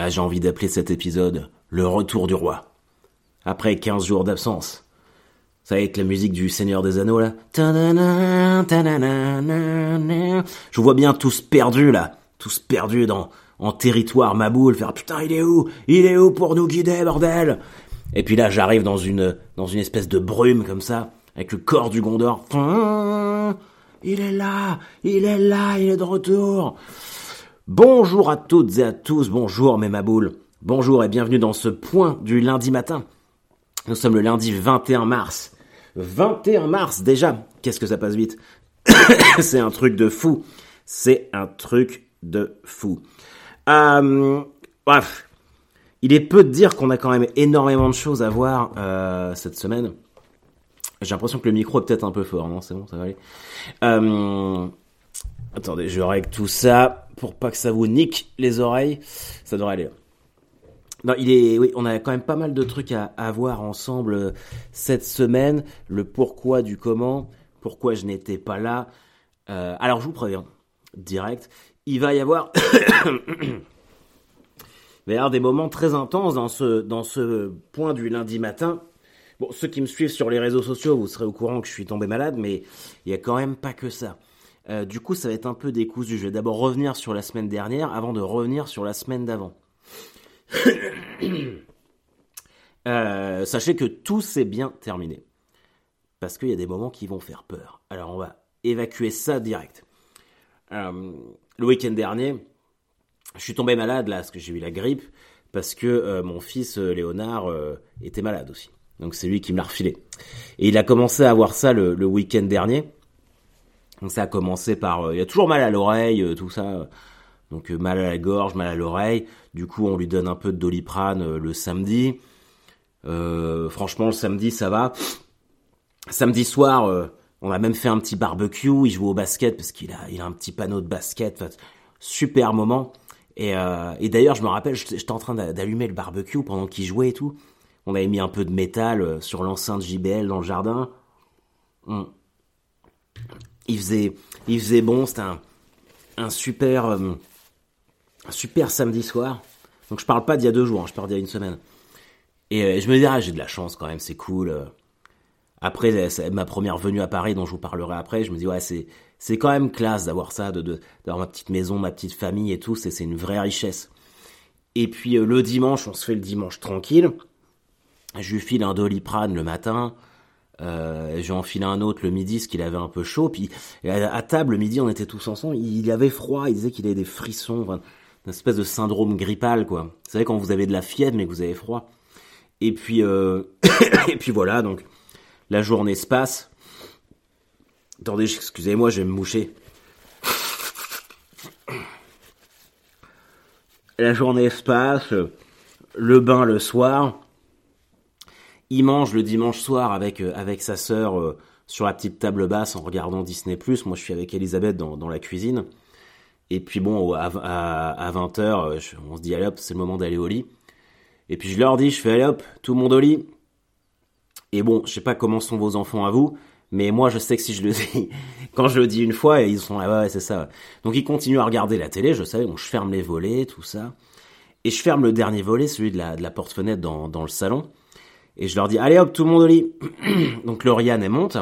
Ah, j'ai envie d'appeler cet épisode Le Retour du Roi? Après 15 jours d'absence. Ça va être la musique du Seigneur des Anneaux, là. Je vois bien tous perdus, là. Tous perdus dans, en territoire maboule, faire putain, il est où? Il est où pour nous guider, bordel? Et puis là, j'arrive dans une, dans une espèce de brume, comme ça, avec le corps du Gondor. Il est là! Il est là! Il est de retour! Bonjour à toutes et à tous, bonjour mes maboules, bonjour et bienvenue dans ce point du lundi matin. Nous sommes le lundi 21 mars. 21 mars déjà, qu'est-ce que ça passe vite? C'est un truc de fou, c'est un truc de fou. Euh, bref, il est peu de dire qu'on a quand même énormément de choses à voir euh, cette semaine. J'ai l'impression que le micro est peut-être un peu fort, non? C'est bon, ça va aller. Euh, attendez, je règle tout ça pour pas que ça vous nique les oreilles. Ça devrait aller. Non, il est, oui, on a quand même pas mal de trucs à, à voir ensemble euh, cette semaine. Le pourquoi du comment, pourquoi je n'étais pas là. Euh, alors, je vous préviens, direct, il va y avoir, il des moments très intenses dans ce, dans ce point du lundi matin. Bon, ceux qui me suivent sur les réseaux sociaux, vous serez au courant que je suis tombé malade, mais il y a quand même pas que ça. Euh, du coup, ça va être un peu décousu. Je vais d'abord revenir sur la semaine dernière avant de revenir sur la semaine d'avant. Euh, sachez que tout s'est bien terminé. Parce qu'il y a des moments qui vont faire peur. Alors, on va évacuer ça direct. Euh, le week-end dernier, je suis tombé malade là, parce que j'ai eu la grippe, parce que mon fils Léonard était malade aussi. Donc c'est lui qui me l'a refilé. Et il a commencé à avoir ça le week-end dernier. Donc ça a commencé par, euh, il a toujours mal à l'oreille, euh, tout ça. Donc euh, mal à la gorge, mal à l'oreille. Du coup, on lui donne un peu de doliprane le samedi. franchement, le samedi, ça va. Samedi soir, on a même fait un petit barbecue. Il joue au basket parce qu'il a, il a un petit panneau de basket. super moment. Et, d'ailleurs, je me rappelle, j'étais en train d'allumer le barbecue pendant qu'il jouait et tout. On avait mis un peu de métal sur l'enceinte JBL dans le jardin. Il faisait, il faisait bon, c'était un, super, euh, super samedi soir. Donc je parle pas d'il y a deux jours, hein, je parle d'il y a une semaine. Et euh, je me dis, ah, j'ai de la chance quand même, c'est cool. Euh. Après, ma première venue à Paris, dont je vous parlerai après, je me dis, ouais, c'est, c'est quand même classe d'avoir ça, d'avoir ma petite maison, ma petite famille et tout, c'est, c'est une vraie richesse. Et puis le dimanche, on se fait le dimanche tranquille. Je lui file un doliprane le matin. Euh, j'ai enfilé un autre le midi, ce qu'il avait un peu chaud. Puis à, table le midi, on était tous ensemble. Il avait froid. Il disait qu'il avait des frissons, une espèce de syndrome grippal, quoi. Vous savez quand vous avez de la fièvre mais que vous avez froid. Et puis euh... et puis voilà. Donc la journée se passe. Attendez, excusez-moi, je vais me moucher. La journée se passe. Le bain le soir il mange le dimanche soir avec, euh, avec sa sœur euh, sur la petite table basse en regardant Disney+. Moi, je suis avec Elisabeth dans, dans la cuisine. Et puis bon, à, à, 20h, euh, on se dit, allez hop, c'est le moment d'aller au lit. Et puis je leur dis, je fais, allez hop, tout le monde au lit. Et bon, je sais pas comment sont vos enfants à vous, mais moi, je sais que si je le dis, quand je le dis une fois, ils sont là, ouais, c'est ça. Donc ils continuent à regarder la télé, je sais, bon, je ferme les volets, tout ça. Et je ferme le dernier volet, celui de la, de la porte-fenêtre dans, dans le salon. Et je leur dis, allez hop, tout le monde au lit. Donc Lauriane, elle monte.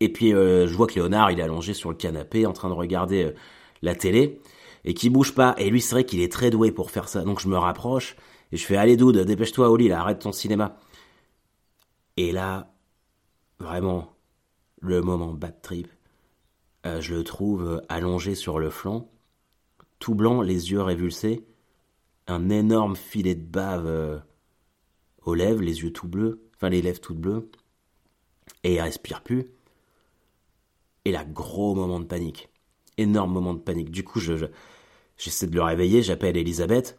Et puis euh, je vois que Léonard, il est allongé sur le canapé en train de regarder euh, la télé et qui bouge pas. Et lui, c'est vrai qu'il est très doué pour faire ça. Donc je me rapproche et je fais, allez Doud, dépêche-toi au lit, là, arrête ton cinéma. Et là, vraiment, le moment bad trip, euh, je le trouve allongé sur le flanc, tout blanc, les yeux révulsés, un énorme filet de bave aux lèvres, les yeux tout bleus, enfin les lèvres toutes bleues, et il respire plus. Et là, gros moment de panique. Énorme moment de panique. Du coup, je, j'essaie de le réveiller, j'appelle Elisabeth.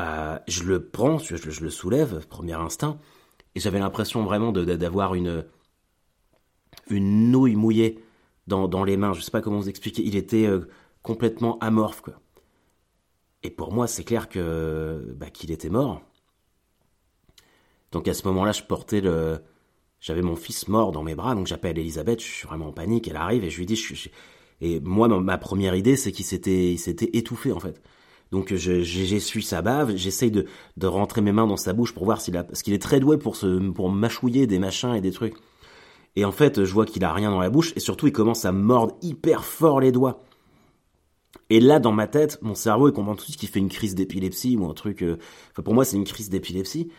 Euh, je le prends, je, le soulève, premier instinct, et j'avais l'impression vraiment d'avoir une, une nouille mouillée dans, dans, les mains. Je sais pas comment vous expliquer. Il était euh, complètement amorphe, quoi. Et pour moi, c'est clair que bah, qu'il était mort. Donc à ce moment-là, je portais le, j'avais mon fils mort dans mes bras, donc j'appelle Elisabeth, je suis vraiment en panique, elle arrive et je lui dis, je, et moi ma première idée c'est qu'il s'était, il s'était étouffé en fait. Donc j'essuie sa bave, j'essaye de, de rentrer mes mains dans sa bouche pour voir s'il a, parce qu'il est très doué pour se, pour mâchouiller des machins et des trucs. Et en fait, je vois qu'il a rien dans la bouche et surtout il commence à mordre hyper fort les doigts. Et là, dans ma tête, mon cerveau, il comprend tout de suite qu'il fait une crise d'épilepsie ou un truc. Euh, enfin, pour moi, c'est une crise d'épilepsie.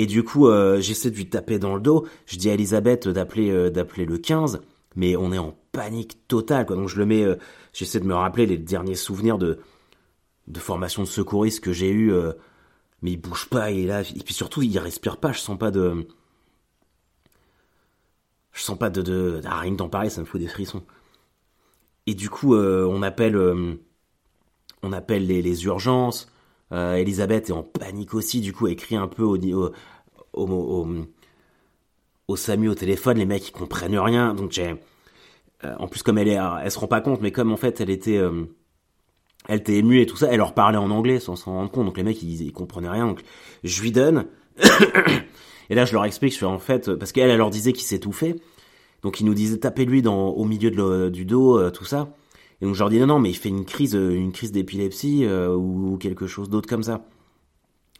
Et du coup, euh, j'essaie de lui taper dans le dos. Je dis à Elisabeth d'appeler euh, d'appeler le 15, mais on est en panique totale. Quoi. Donc je le mets. j'essaie de me rappeler les derniers souvenirs de de formation de secouriste que j'ai eu. mais il bouge pas, est là. Et puis surtout, il respire pas. Je sens pas de. Je sens pas de. de... Ah, rien ça me fout des frissons. Et du coup, euh, on appelle, euh, on appelle les, urgences. Euh, Elisabeth est en panique aussi. Du coup, elle écrit un peu au, au, au, SAMU au téléphone. Les mecs, ils comprennent rien. Donc, j'ai, en plus, comme elle elle se rend pas compte, mais comme en fait, elle était, elle était émue et tout ça, elle leur parlait en anglais sans s'en rendre compte. Donc, les mecs, ils, comprenaient rien. Donc, je lui donne. et là, je leur explique, je fais en fait, parce qu'elle, elle leur disait qu'il s'étouffait. Donc il nous disait tapez-lui dans au milieu du dos, euh, tout ça. Et donc je leur dis non non mais il fait une crise euh, une crise d'épilepsie euh, ou, quelque chose d'autre comme ça.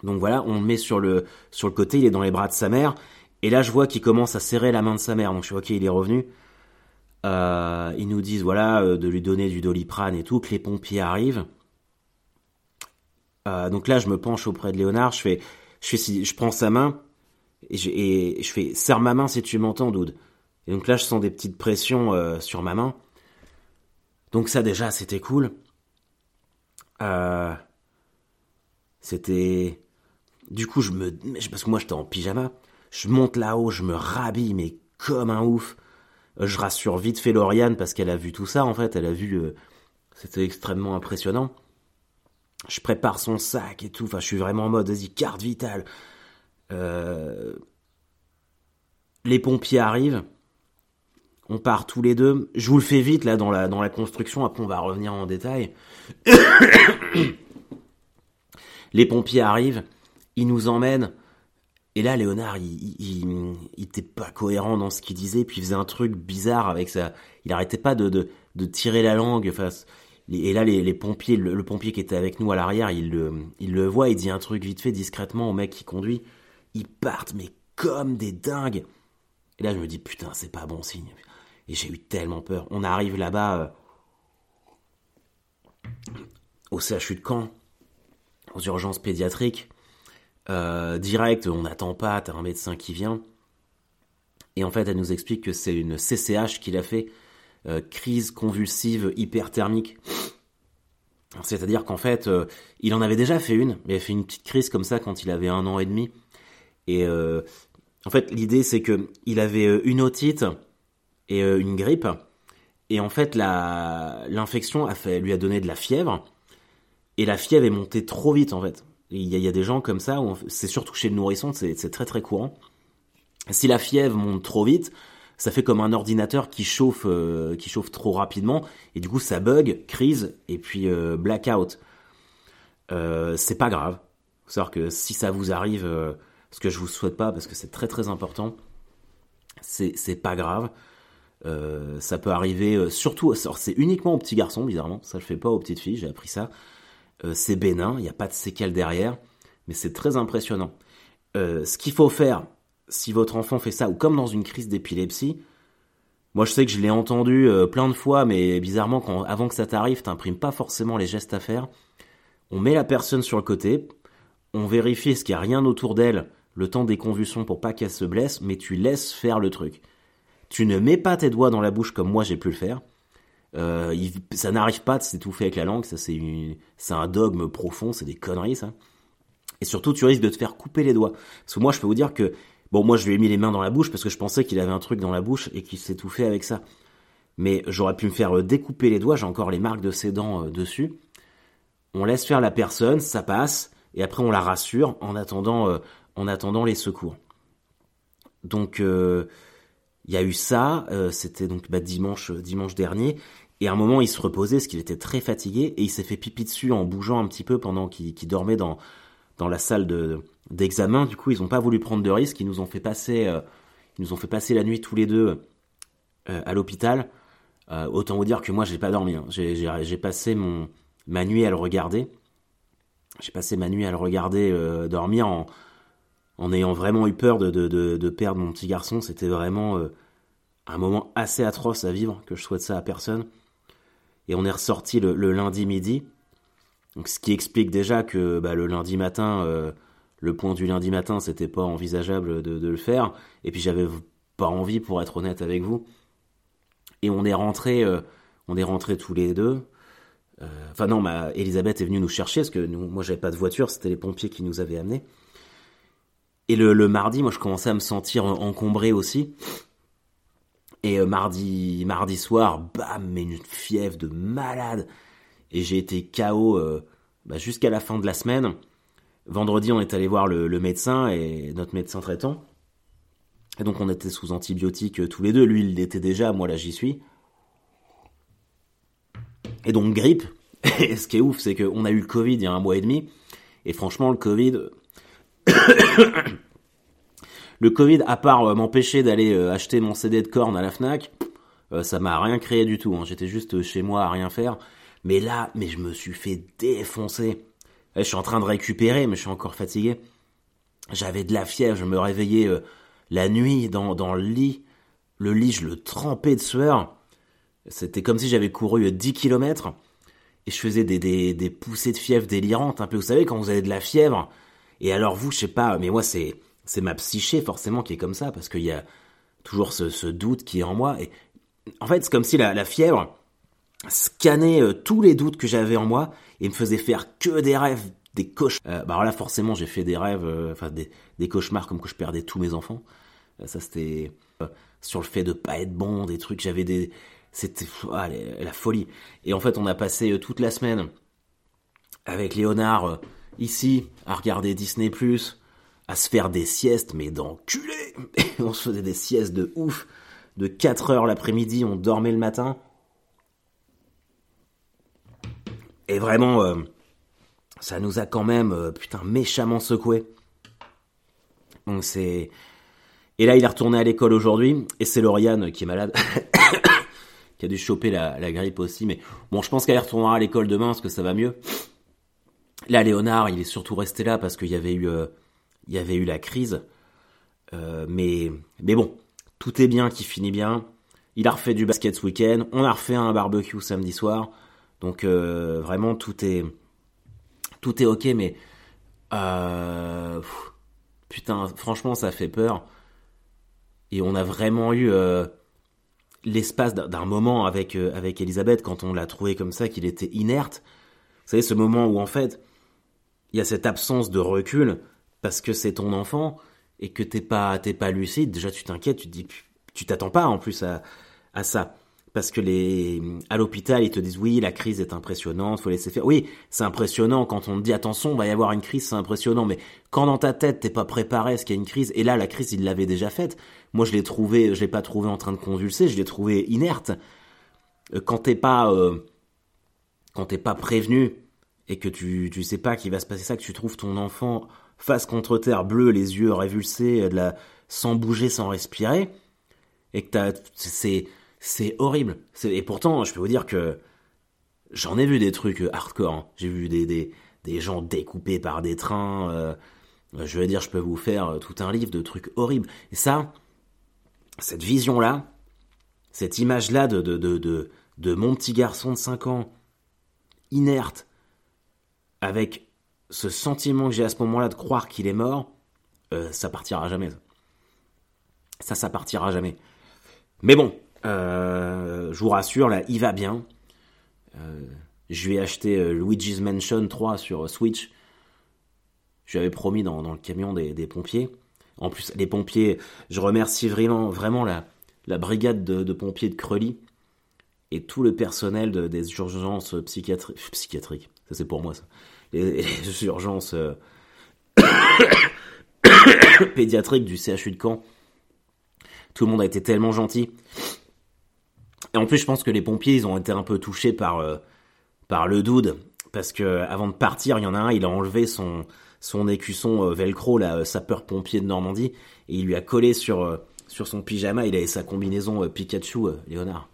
Donc voilà, on le met sur le sur le côté, il est dans les bras de sa mère. Et là je vois qu'il commence à serrer la main de sa mère. Donc je suis ok, il est revenu. ils nous disent voilà de lui donner du doliprane et tout, que les pompiers arrivent. donc là je me penche auprès de Léonard, je fais je je prends sa main et je, fais serre ma main si tu m'entends, Doud. Et donc là, je sens des petites pressions euh, sur ma main. Donc ça déjà, c'était cool. Euh, c'était... Du coup, je me... Parce que moi, j'étais en pyjama. Je monte là-haut, je me rhabille, mais comme un ouf. Je rassure vite fait parce qu'elle a vu tout ça, en fait. Elle a vu... C'était extrêmement impressionnant. Je prépare son sac et tout. Enfin, je suis vraiment en mode, vas-y, carte vitale. Euh, les pompiers arrivent on part tous les deux. Je vous le fais vite là dans la, dans la construction, après on va revenir en détail. les pompiers arrivent, ils nous emmènent. Et là, Léonard, il, il, était pas cohérent dans ce qu'il disait, puis il faisait un truc bizarre avec ça. Il arrêtait pas de, de, tirer la langue. Enfin, et là, les, pompiers, le, pompier qui était avec nous à l'arrière, il le, il le voit, il dit un truc vite fait discrètement au mec qui conduit. Ils partent, mais comme des dingues. Et là, je me dis, putain, c'est pas bon signe. Et j'ai eu tellement peur. On arrive là-bas euh, au CHU de Caen, aux urgences pédiatriques. Euh, direct, on n'attend pas, t'as un médecin qui vient. Et en fait, elle nous explique que c'est une CCH qu'il a fait, euh, crise convulsive hyperthermique. C'est-à-dire qu'en fait, il en avait déjà fait une, il avait fait une petite crise comme ça quand il avait un an et demi. Et en fait, l'idée c'est que il avait une otite, et euh, une grippe. Et en fait, l'infection lui a donné de la fièvre. Et la fièvre est montée trop vite, en fait. Il y, a des gens comme ça, c'est surtout chez le nourrisson, c'est très très courant. Si la fièvre monte trop vite, ça fait comme un ordinateur qui chauffe, euh, qui chauffe trop rapidement, et du coup ça bug, crise, et puis euh, blackout. c'est pas grave. C'est-à-dire que si ça vous arrive, ce que je vous souhaite pas, parce que c'est très très important, c'est pas grave. Euh, ça peut arriver euh, surtout, c'est uniquement aux petits garçons bizarrement, ça le fait pas aux petites filles, j'ai appris ça. Euh, c'est bénin, il n'y a pas de séquelles derrière, mais c'est très impressionnant. ce qu'il faut faire, si votre enfant fait ça, ou comme dans une crise d'épilepsie, moi je sais que je l'ai entendu plein de fois, mais bizarrement, avant que ça t'arrive, t'imprimes pas forcément les gestes à faire. On met la personne sur le côté, on vérifie ce qu'il n'y a rien autour d'elle, le temps des convulsions pour pas qu'elle se blesse, mais tu laisses faire le truc. Tu ne mets pas tes doigts dans la bouche comme moi j'ai pu le faire. Euh, ça n'arrive pas de s'étouffer avec la langue, ça c'est un dogme profond, c'est des conneries ça. Et surtout tu risques de te faire couper les doigts. Parce que moi je peux vous dire que bon moi je lui ai mis les mains dans la bouche parce que je pensais qu'il avait un truc dans la bouche et qu'il s'étouffait avec ça. Mais j'aurais pu me faire euh, découper les doigts, j'ai encore les marques de ses dents euh, dessus. On laisse faire la personne, ça passe et après on la rassure en attendant en attendant les secours. Donc il y a eu ça, euh, c'était donc bah, dimanche, euh, dimanche dernier, et à un moment il se reposait parce qu'il était très fatigué et il s'est fait pipi dessus en bougeant un petit peu pendant qu'il dormait dans, dans la salle de, d'examen. Du coup, ils n'ont pas voulu prendre de risques, ils nous ont fait passer, euh, ils nous ont fait passer la nuit tous les deux à l'hôpital. autant vous dire que moi j'ai pas dormi, hein. j'ai, passé mon, ma nuit à le regarder. j'ai passé ma nuit à le regarder dormir en, en ayant vraiment eu peur de, de, de, perdre mon petit garçon. C'était vraiment un moment assez atroce à vivre, que je souhaite ça à personne. Et on est ressorti le, lundi midi. Donc, ce qui explique déjà que bah, le lundi matin, euh, le point du lundi matin, c'était pas envisageable de, le faire. Et puis j'avais pas envie, pour être honnête avec vous. Et on est rentré, euh, on est rentré tous les deux. Euh, enfin non, ma Elisabeth est venue nous chercher parce que nous, moi j'avais pas de voiture, c'était les pompiers qui nous avaient amenés. Et le, le, mardi, moi je commençais à me sentir encombré aussi. Et euh, mardi, mardi soir, bam, mais une fièvre de malade. Et j'ai été KO euh, bah, jusqu'à la fin de la semaine. Vendredi, on est allé voir le, médecin et notre médecin traitant. Et donc on était sous antibiotiques euh, tous les deux. Lui, il l'était déjà, moi là j'y suis. Et donc grippe. Et ce qui est ouf, c'est qu'on a eu le Covid il y a un mois et demi. Et franchement, le Covid... Le Covid, à part euh, m'empêcher d'aller euh, acheter mon CD de corne à la Fnac, euh, ça m'a rien créé du tout. Hein. J'étais juste chez moi à rien faire. Mais là, mais je me suis fait défoncer. je suis en train de récupérer, mais je suis encore fatigué. J'avais de la fièvre, je me réveillais la nuit dans, dans le lit. Le lit, je le trempais de sueur. C'était comme si j'avais couru 10 km. Et je faisais des, des, des poussées de fièvre délirantes, un peu. Vous savez, quand vous avez de la fièvre. Et alors vous, je sais pas, mais moi, c'est c'est ma psyché forcément qui est comme ça, parce qu'il y a toujours ce, doute qui est en moi. Et en fait, c'est comme si la, fièvre scannait euh, tous les doutes que j'avais en moi et me faisait faire que des rêves, des cauchemars. Euh, bah alors là, forcément, j'ai fait des rêves, euh, enfin des, cauchemars comme que je perdais tous mes enfants. ça, c'était sur le fait de pas être bon, des trucs. J'avais des, c'était ah, la folie. Et en fait, on a passé toute la semaine avec Léonard ici à regarder Disney à se faire des siestes, mais d'enculé On se faisait des siestes de ouf. De 4 heures l'après-midi, on dormait le matin. Et vraiment, euh, ça nous a quand même, euh, putain, méchamment secoué. C'est... Et là, il est retourné à l'école aujourd'hui, et c'est Lauriane qui est malade, qui a dû choper la, grippe aussi. Mais bon, je pense qu'elle retournera à l'école demain, parce que ça va mieux. Là, Léonard, il est surtout resté là parce qu'il y avait eu... Euh, il y avait eu la crise. Euh, mais, mais bon, tout est bien qui finit bien. Il a refait du basket ce week-end. On a refait un barbecue samedi soir. Donc euh, vraiment tout est tout est ok, mais euh, putain, franchement ça fait peur. Et on a vraiment eu l'espace d'un moment avec avec Elisabeth quand on l'a trouvé comme ça qu'il était inerte. Vous savez ce moment où en fait il y a cette absence de recul parce que c'est ton enfant et que t'es pas t'es pas lucide, déjà tu t'inquiètes, tu te dis tu t'attends pas en plus à, à ça. Parce que les à l'hôpital ils te disent oui la crise est impressionnante, faut laisser faire. Oui c'est impressionnant quand on te dit attention va y avoir une crise c'est impressionnant, mais quand dans ta tête t'es pas préparé à ce qu'il y a une crise et là la crise il l'avait déjà faite. Moi je l'ai trouvé, je l'ai pas trouvé en train de convulser, je l'ai trouvé inerte. Euh, quand t'es pas euh, quand t'es pas prévenu et que tu tu sais pas qu'il va se passer ça, que tu trouves ton enfant face contre terre bleu, les yeux révulsés, de sans bouger, sans respirer, et que c'est, c'est horrible. Et pourtant, je peux vous dire que j'en ai vu des trucs hardcore. Hein. J'ai vu des, des, des, gens découpés par des trains. Euh, je veux dire, je peux vous faire tout un livre de trucs horribles. Et ça, cette vision-là, cette image-là de, de, de, de, de mon petit garçon de 5 ans, inerte, avec ce sentiment que j'ai à ce moment-là de croire qu'il est mort, euh, ça partira jamais. Ça, ça partira jamais. Mais bon, euh, je vous rassure, là, il va bien. Euh, je lui ai acheté Luigi's Mansion 3 sur Switch. Je lui avais promis dans, le camion des, pompiers. En plus, les pompiers, je remercie vraiment, vraiment la, la brigade de, pompiers de Creuly et tout le personnel des urgences psychiatriques. Ça, c'est pour moi, ça les, urgences euh, pédiatriques du CHU de Caen. Tout le monde a été tellement gentil. Et en plus, je pense que les pompiers, ils ont été un peu touchés par, euh, par le dude. Parce que avant de partir, il y en a un, il a enlevé son, son écusson euh, velcro, la sapeur-pompier de Normandie, et il lui a collé sur, sur son pyjama, il avait sa combinaison Pikachu, Léonard.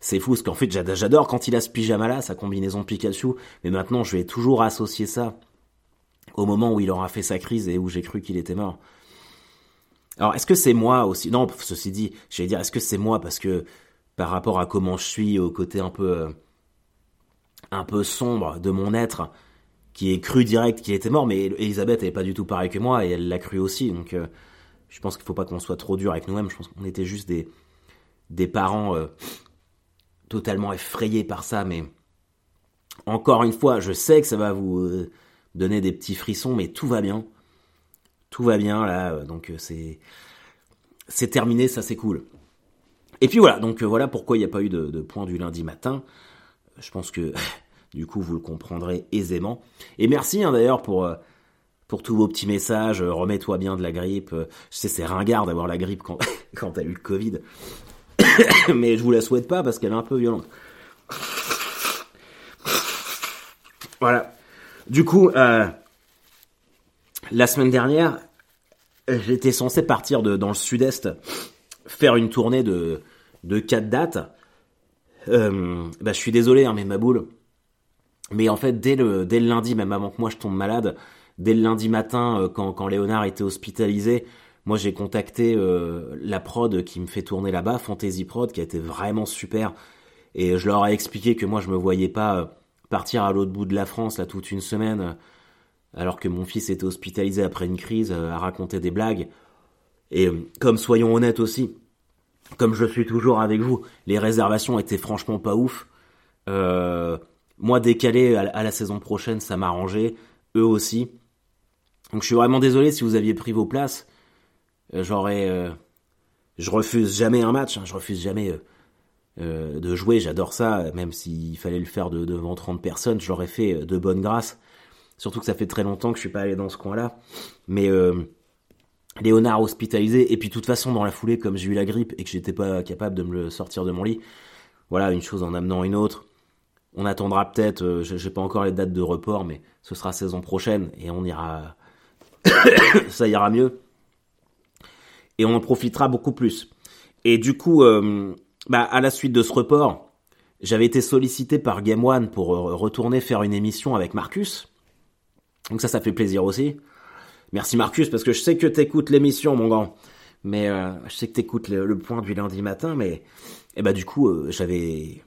C'est fou, parce qu'en fait, j'adore quand il a ce pyjama-là, sa combinaison Pikachu, mais maintenant, je vais toujours associer ça au moment où il aura fait sa crise et où j'ai cru qu'il était mort. Alors, est-ce que c'est moi aussi? Non, ceci dit, j'allais dire, est-ce que c'est moi? Parce que par rapport à comment je suis, au côté un peu, euh, un peu sombre de mon être, qui est cru direct qu'il était mort, mais Elisabeth elle est pas du tout pareille que moi et elle l'a cru aussi, donc euh, je pense qu'il faut pas qu'on soit trop dur avec nous-mêmes. Je pense qu'on était juste des, des parents euh, totalement effrayés par ça, mais encore une fois, je sais que ça va vous donner des petits frissons, mais tout va bien. Tout va bien là, euh, donc euh, c'est c'est terminé, ça c'est cool. Et puis voilà, donc euh, voilà pourquoi il n'y a pas eu de, point du lundi matin. Je pense que du coup vous le comprendrez aisément. Et merci hein, d'ailleurs pour pour tous vos petits messages. Remets-toi bien de la grippe. Je sais c'est ringard d'avoir la grippe quand quand t'as eu le Covid, mais je vous la souhaite pas parce qu'elle est un peu violente. Voilà. Du coup, euh, la semaine dernière, j'étais censé partir dans le sud-est, faire une tournée de, de 4 dates. Euh, bah, je suis désolé, hein, mais ma boule. Mais en fait, dès le, dès lundi, même avant que moi je tombe malade, dès le lundi matin, euh, quand Léonard était hospitalisé, moi j'ai contacté euh, la prod qui me fait tourner là-bas, Fantasy Prod, qui a été vraiment super. Et je leur ai expliqué que moi je me voyais pas partir à l'autre bout de la France là toute une semaine alors que mon fils était hospitalisé après une crise euh, à raconter des blagues. Et euh, comme soyons honnêtes aussi, comme je suis toujours avec vous, les réservations étaient franchement pas ouf. Euh, moi décalé à, la saison prochaine, ça m'arrangeait, eux aussi. Donc je suis vraiment désolé si vous aviez pris vos places. J'aurais, je refuse jamais un match, hein, je refuse jamais euh, de jouer, j'adore ça, même s'il fallait le faire de, devant 30 personnes, je l'aurais fait euh, de bonne grâce. Surtout que ça fait très longtemps que je suis pas allé dans ce coin-là. Mais euh, Léonard hospitalisé, et puis de toute façon dans la foulée, comme j'ai eu la grippe et que j'étais pas capable de me sortir de mon lit, voilà, une chose en amenant une autre. On attendra peut-être, euh, j'ai pas encore les dates de report, mais ce sera saison prochaine et on ira, ça ira mieux. Et on en profitera beaucoup plus. Et du coup, euh, bah, à la suite de ce report, j'avais été sollicité par Game One pour euh, retourner faire une émission avec Marcus. Donc ça, ça fait plaisir aussi. Merci Marcus, parce que je sais que t'écoutes l'émission, mon grand. Mais euh, je sais que t'écoutes le, point du lundi matin, mais et eh bah du coup, j'avais,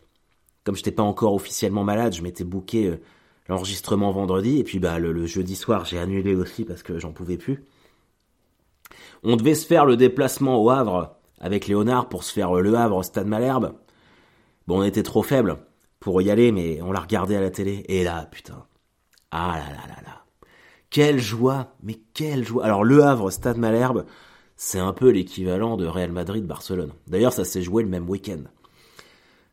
comme j'étais pas encore officiellement malade, je m'étais booké l'enregistrement vendredi, et puis bah le jeudi soir, j'ai annulé aussi parce que j'en pouvais plus. On devait se faire le déplacement au Havre avec Léonard pour se faire Le Havre, Stade Malherbe. Bon, on était trop faible pour y aller, mais on l'a regardé à la télé. Et là, putain. Ah là là là là. Quelle joie, mais quelle joie. Alors Le Havre, Stade Malherbe, c'est un peu l'équivalent de Real Madrid-Barcelone. D'ailleurs, ça s'est joué le même week-end.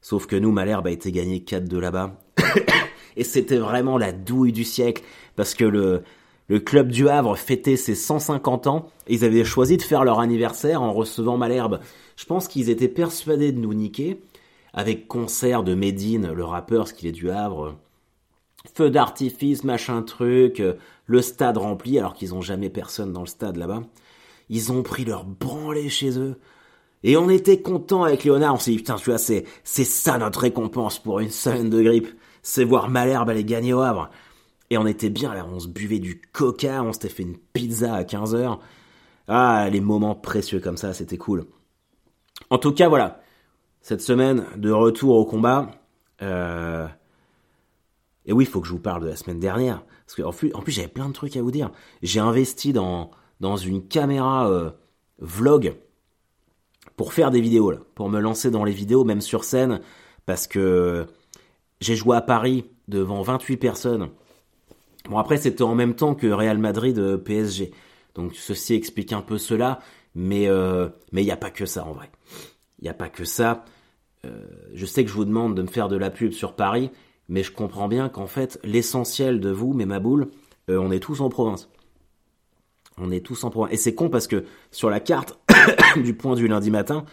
Sauf que nous, Malherbe a été gagné 4-2 là-bas. Et c'était vraiment la douille du siècle, parce que le, le club du Havre fêtait ses 150 ans et ils avaient choisi de faire leur anniversaire en recevant Malherbe. Je pense qu'ils étaient persuadés de nous niquer avec concert de Medine, le rappeur, ce qu'il est du Havre. Feu d'artifice, machin truc, le stade rempli alors qu'ils ont jamais personne dans le stade là-bas. Ils ont pris leur branlée chez eux. Et on était content avec Léonard, on s'est dit putain tu vois c'est, c'est ça notre récompense pour une semaine de grippe. C'est voir Malherbe aller gagner au Havre. Et on était bien là, on se buvait du coca, on s'était fait une pizza à 15h. Ah, les moments précieux comme ça, c'était cool. En tout cas, voilà. Cette semaine de retour au combat. Euh... Et oui, il faut que je vous parle de la semaine dernière. Parce qu'en plus, en plus j'avais plein de trucs à vous dire. J'ai investi dans, dans une caméra euh, vlog pour faire des vidéos, là, pour me lancer dans les vidéos, même sur scène. Parce que j'ai joué à Paris devant 28 personnes Bon après c'était en même temps que Real Madrid euh, PSG. Donc ceci explique un peu cela, mais euh, mais il n'y a pas que ça en vrai. Il n'y a pas que ça. Euh, je sais que je vous demande de me faire de la pub sur Paris, mais je comprends bien qu'en fait l'essentiel de vous, mes maboules, on est tous en province. On est tous en province. Et c'est con parce que sur la carte du point du lundi matin,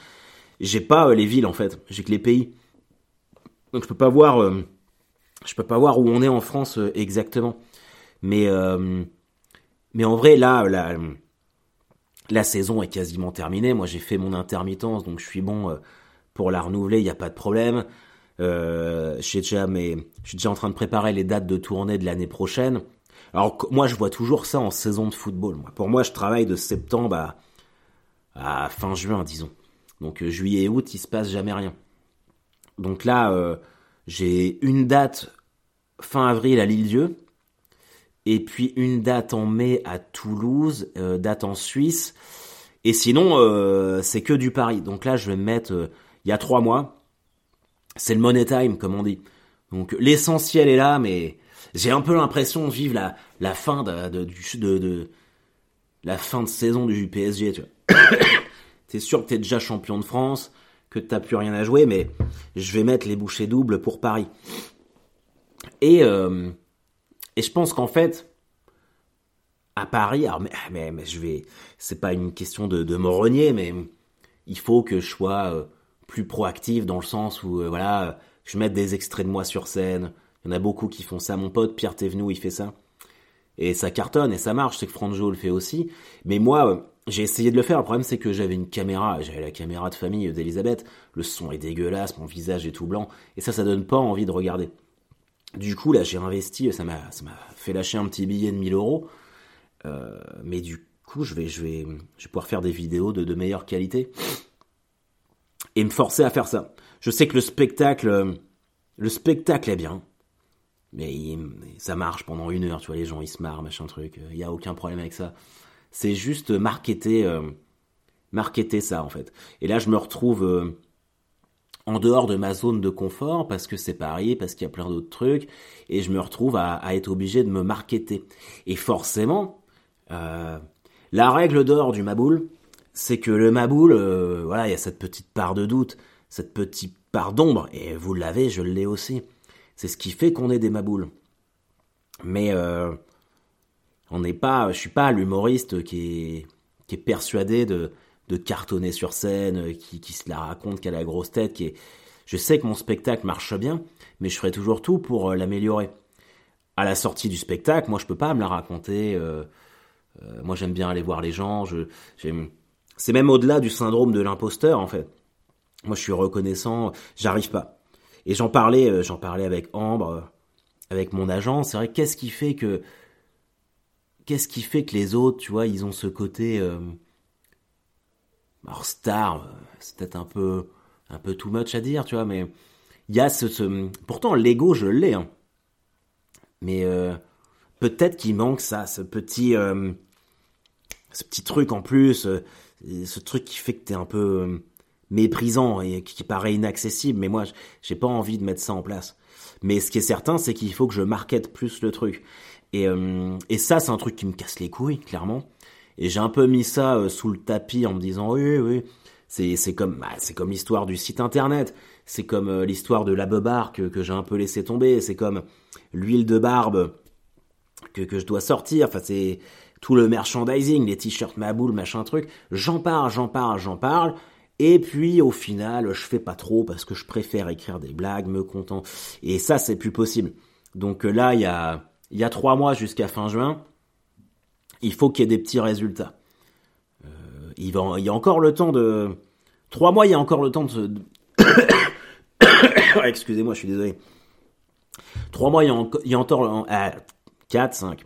j'ai pas les villes en fait, j'ai que les pays. Donc je peux pas voir, je peux pas voir où on est en France exactement. Mais, euh, mais en vrai, là, la, saison est quasiment terminée. Moi, j'ai fait mon intermittence, donc je suis bon euh, pour la renouveler, il n'y a pas de problème. Euh, je, suis déjà, mais, je suis déjà en train de préparer les dates de tournée de l'année prochaine. Alors moi je vois toujours ça en saison de football. Moi. Pour moi je travaille de septembre à, fin juin disons. Donc juillet et août il se passe jamais rien. Donc là j'ai une date fin avril à Lille-Dieu et puis une date en mai à Toulouse, euh, date en Suisse. Et sinon, euh, c'est que du Paris. Donc là, je vais me mettre, euh, il y a trois mois, c'est le money time, comme on dit. Donc l'essentiel est là, mais j'ai un peu l'impression de vivre la, fin de, la fin de saison du PSG. T'es sûr que t'es déjà champion de France, que t'as plus rien à jouer, mais je vais mettre les bouchées doubles pour Paris. Et et je pense qu'en fait, à Paris, alors mais, mais, je vais, c'est pas une question de, de me renier, mais il faut que je sois euh, plus proactif dans le sens où euh, voilà, je mette des extraits de moi sur scène. Il y en a beaucoup qui font ça. Mon pote Pierre Thévenoud, il fait ça. Et ça cartonne et ça marche. Sais que Franjo le fait aussi. Mais moi, euh, j'ai essayé de le faire. Le problème, c'est que j'avais une caméra. J'avais la caméra de famille d'Elisabeth. Le son est dégueulasse. Mon visage est tout blanc. Et ça, ça donne pas envie de regarder. Du coup, là, j'ai investi, ça m'a, ça fait lâcher un petit billet de 1000 euros. Euh, mais du coup, je vais, je vais, je vais pouvoir faire des vidéos de, meilleure qualité et me forcer à faire ça. Je sais que le spectacle, le spectacle est bien, mais ça marche pendant une heure. Tu vois, les gens ils se marrent, machin truc. Il y a aucun problème avec ça. C'est juste marketer, euh, marketer ça en fait. Et là, je me retrouve euh, en dehors de ma zone de confort parce que c'est Paris, parce qu'il y a plein d'autres trucs, et je me retrouve à, être obligé de me marketer. Et forcément, euh, la règle d'or du Maboul, c'est que le Maboul, euh, voilà, il y a cette petite part de doute, cette petite part d'ombre, et vous l'avez, je l'ai aussi. C'est ce qui fait qu'on est des Maboules. Mais euh, on n'est pas, je suis pas l'humoriste qui est persuadé de de cartonner sur scène, euh, qui, qui se la raconte, qui a la grosse tête, qui est... Je sais que mon spectacle marche bien, mais je ferai toujours tout pour euh, l'améliorer. À la sortie du spectacle, moi je peux pas me la raconter. Euh, moi j'aime bien aller voir les gens. Je, c'est même au-delà du syndrome de l'imposteur en fait. Moi je suis reconnaissant, j'arrive pas. Et j'en parlais, j'en parlais avec Ambre, avec mon agent. C'est vrai, qu'est-ce qui fait que, qu'est-ce qui fait que les autres, tu vois, ils ont ce côté alors star, c'est peut-être un peu un peu too much à dire, tu vois, mais il y a ce, pourtant l'ego je l'ai, hein. mais euh, peut-être qu'il manque ça, ce petit euh, ce petit truc en plus, euh, ce truc qui fait que t'es un peu méprisant et qui paraît inaccessible, mais moi j'ai pas envie de mettre ça en place. Mais ce qui est certain, c'est qu'il faut que je markete plus le truc. Et, et ça, c'est un truc qui me casse les couilles, clairement. Et j'ai un peu mis ça euh, sous le tapis en me disant oui, oui, c'est c'est comme bah, c'est comme l'histoire du site internet, c'est comme euh, l'histoire de la bebar que, que j'ai un peu laissé tomber, c'est comme l'huile de barbe que, que je dois sortir. Enfin c'est tout le merchandising, les t-shirts Maboule, machin truc. J'en parle, j'en parle, j'en parle. Et puis au final, je fais pas trop parce que je préfère écrire des blagues, me content. Et ça, c'est plus possible. Donc euh, là, il y a il y a trois mois jusqu'à fin juin il faut qu'il y ait des petits résultats. Euh, il, va, y a encore le temps de... Trois mois, il y a encore le temps de... Excusez-moi, je suis désolé. Trois mois, il y a, encore... Ah, quatre, cinq.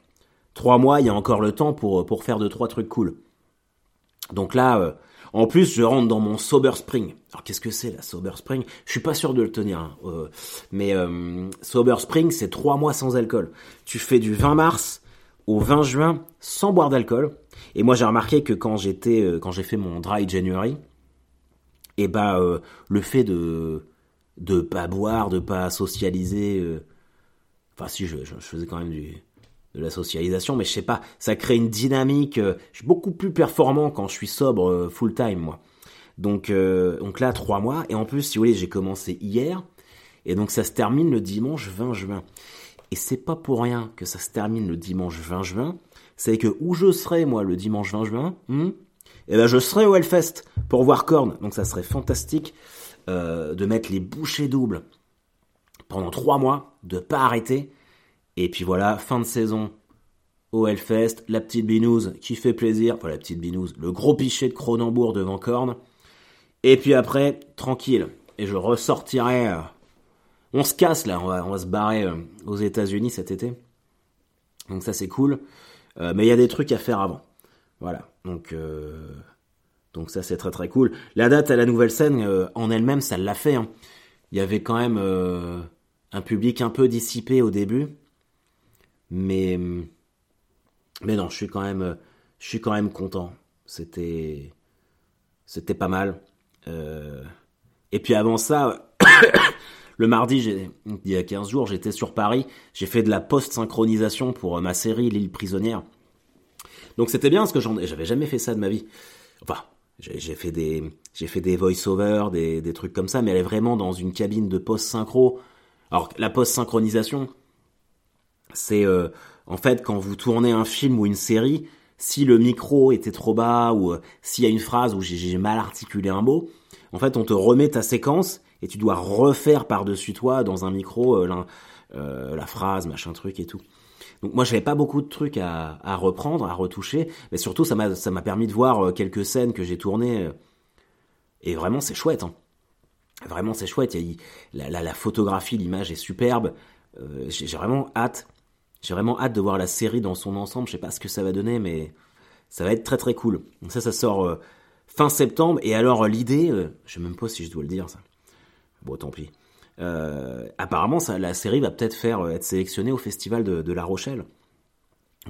Trois mois, il y a encore le temps pour, pour faire deux, trois trucs cool. Donc là, euh, en plus, je rentre dans mon Sober Spring. Alors qu'est-ce que c'est la Sober Spring? Je suis pas sûr de le tenir. Hein, euh, mais Sober Spring, c'est trois mois sans alcool. Tu fais du 20 mars au 20 juin sans boire d'alcool. Et moi j'ai remarqué que quand j'étais euh, quand j'ai fait mon dry January, et eh bah ben, euh, le fait de de pas boire, de pas socialiser, euh, enfin si je, faisais quand même de la socialisation, mais je sais pas, ça crée une dynamique. je suis beaucoup plus performant quand je suis sobre full time moi. Donc donc là trois mois et en plus si vous voulez j'ai commencé hier et donc ça se termine le dimanche 20 juin. Et c'est pas pour rien que ça se termine le dimanche 20 juin. C'est que où je serai, moi, le dimanche 20 juin, hmm, eh ben je serai au Hellfest pour voir Korn. Donc ça serait fantastique euh, de mettre les bouchées doubles pendant trois mois, de pas arrêter. Et puis voilà, fin de saison au Hellfest, la petite binouse qui fait plaisir, enfin la petite binouse, le gros pichet de Cronenbourg devant Korn. Et puis après, tranquille. Et je ressortirai euh, on se casse là, on va, se barrer euh, aux États-Unis cet été. Donc ça c'est cool. Euh, mais il y a des trucs à faire avant. Voilà. Donc euh, donc ça c'est très très cool. La date à la nouvelle scène en elle-même ça l'a fait. Hein. Il y avait quand même un public un peu dissipé au début, mais mais non je suis quand même je suis quand même content. C'était c'était pas mal. et puis avant ça le mardi, il y a 15 jours, j'étais sur Paris, j'ai fait de la post-synchronisation pour euh, ma série L'île prisonnière. Donc c'était bien parce que j'avais jamais fait ça de ma vie. Enfin, j'ai fait des des voice-over, des, des trucs comme ça, mais elle est vraiment dans une cabine de post-synchro. Alors la post-synchronisation, c'est euh, en fait quand vous tournez un film ou une série, si le micro était trop bas ou euh, s'il y a une phrase où j'ai mal articulé un mot, en fait on te remet ta séquence et tu dois refaire par-dessus toi dans un micro euh, euh, la, phrase, machin truc et tout. Donc moi j'avais pas beaucoup de trucs à, reprendre, à retoucher, mais surtout ça m'a permis de voir euh, quelques scènes que j'ai tournées et vraiment c'est chouette. Hein. Vraiment c'est chouette. La, la, photographie, l'image est superbe. j'ai vraiment hâte. J'ai vraiment hâte de voir la série dans son ensemble. Je sais pas ce que ça va donner, mais ça va être très très cool. Donc ça, ça sort fin septembre. Et alors l'idée, je sais même pas si je dois le dire ça. Bon, tant pis. Euh, apparemment, ça, la série va peut-être faire euh, être sélectionnée au festival de, La Rochelle,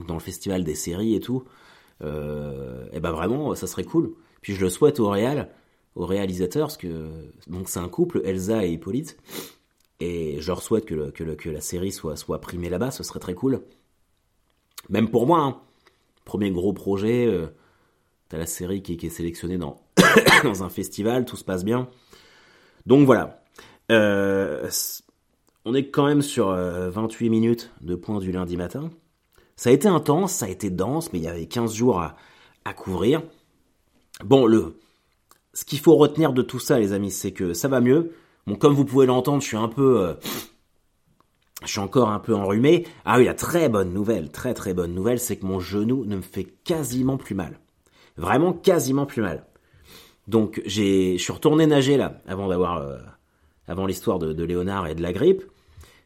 dans le festival des séries et tout. Euh, et ben vraiment, ça serait cool. Puis je le souhaite au réal, au réalisateur, parce que donc c'est un couple, Elsa et Hippolyte, et je leur souhaite que, la série soit, soit primée là-bas, ce serait très cool. Même pour moi, hein. premier gros projet, t'as la série qui, est sélectionnée dans un festival, tout se passe bien. Donc voilà, euh, on est quand même sur 28 euh, minutes de points du lundi matin. Ça a été intense, ça a été dense, mais il y avait 15 jours à, couvrir. Bon, le, ce qu'il faut retenir de tout ça, les amis, c'est que ça va mieux. Bon, comme vous pouvez l'entendre, je suis un peu, euh, je suis encore un peu enrhumé. Ah oui, la très bonne nouvelle, très très bonne nouvelle, c'est que mon genou ne me fait quasiment plus mal. Vraiment quasiment plus mal. Donc je suis retourné nager là, avant d'avoir avant l'histoire de, Léonard et de la grippe.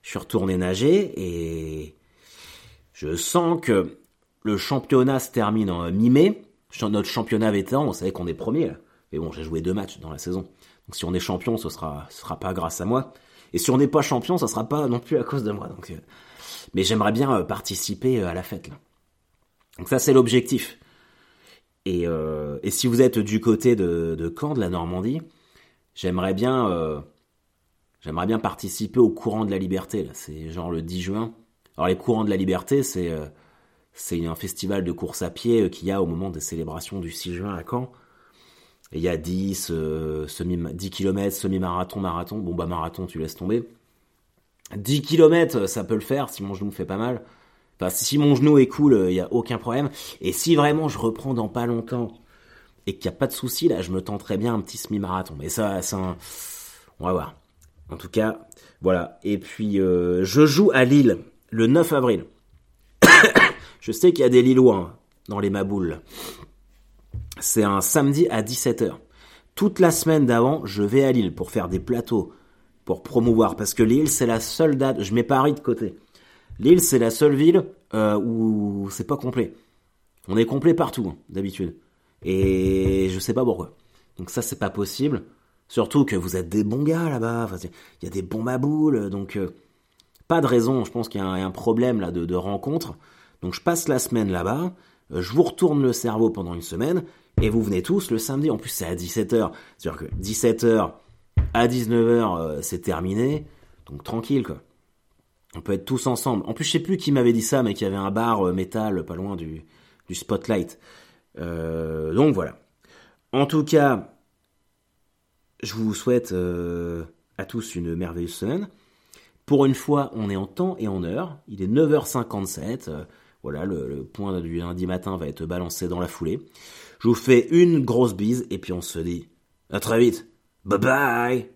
Je suis retourné nager et je sens que le championnat se termine en mi-mai. Notre championnat vétéran, on savait qu'on est premier. Mais bon, j'ai joué deux matchs dans la saison. Donc si on est champion, ce sera, ce sera pas grâce à moi. Et si on n'est pas champion, ça sera pas non plus à cause de moi. Donc, euh, mais j'aimerais bien euh, participer euh, à la fête. Donc ça, c'est l'objectif. Et, et, si vous êtes du côté de Caen, de la Normandie, j'aimerais bien J'aimerais bien participer au courant de la liberté. C'est genre le 10 juin. Alors les courants de la liberté, c'est euh, c'est un festival de course à pied euh, qu'il y a au moment des célébrations du 6 juin à Caen. Il y a 10, euh, semi, 10 km, semi-marathon, marathon. Bon bah marathon, tu laisses tomber. 10 km, ça peut le faire si mon genou me fait pas mal. Enfin, si mon genou est cool, il n'y a aucun problème. Et si vraiment je reprends dans pas longtemps et qu'il n'y a pas de souci, là, je me tenterais bien un petit semi-marathon. Mais ça, c'est un... On va voir. En tout cas, voilà. Et puis, euh, je joue à Lille le 9 avril. je sais qu'il y a des Lillois hein, dans les Maboules. C'est un samedi à 17h. Toute la semaine d'avant, je vais à Lille pour faire des plateaux, pour promouvoir. Parce que Lille, c'est la seule date. Je mets Paris de côté. Lille, c'est la seule ville euh, où c'est pas complet. On est complet partout, hein, d'habitude. Et je sais pas pourquoi. Donc ça, c'est pas possible. Surtout que vous êtes des bons gars là-bas, il y a des bons maboules, donc euh, pas de raison, je pense qu'il y a un, problème là de, rencontre. Donc je passe la semaine là-bas, euh, je vous retourne le cerveau pendant une semaine, et vous venez tous le samedi, en plus c'est à 17h, c'est-à-dire que 17h à 19h euh, c'est terminé, donc tranquille quoi. On peut être tous ensemble. En plus je sais plus qui m'avait dit ça, mais qu'il y avait un bar métal pas loin du spotlight. donc voilà. En tout cas, je vous souhaite euh, à tous une merveilleuse semaine. Pour une fois, on est en temps et en heure. Il est 9h57. Euh, voilà, le, le, point du lundi matin va être balancé dans la foulée. Je vous fais une grosse bise et puis on se dit à très vite. Bye bye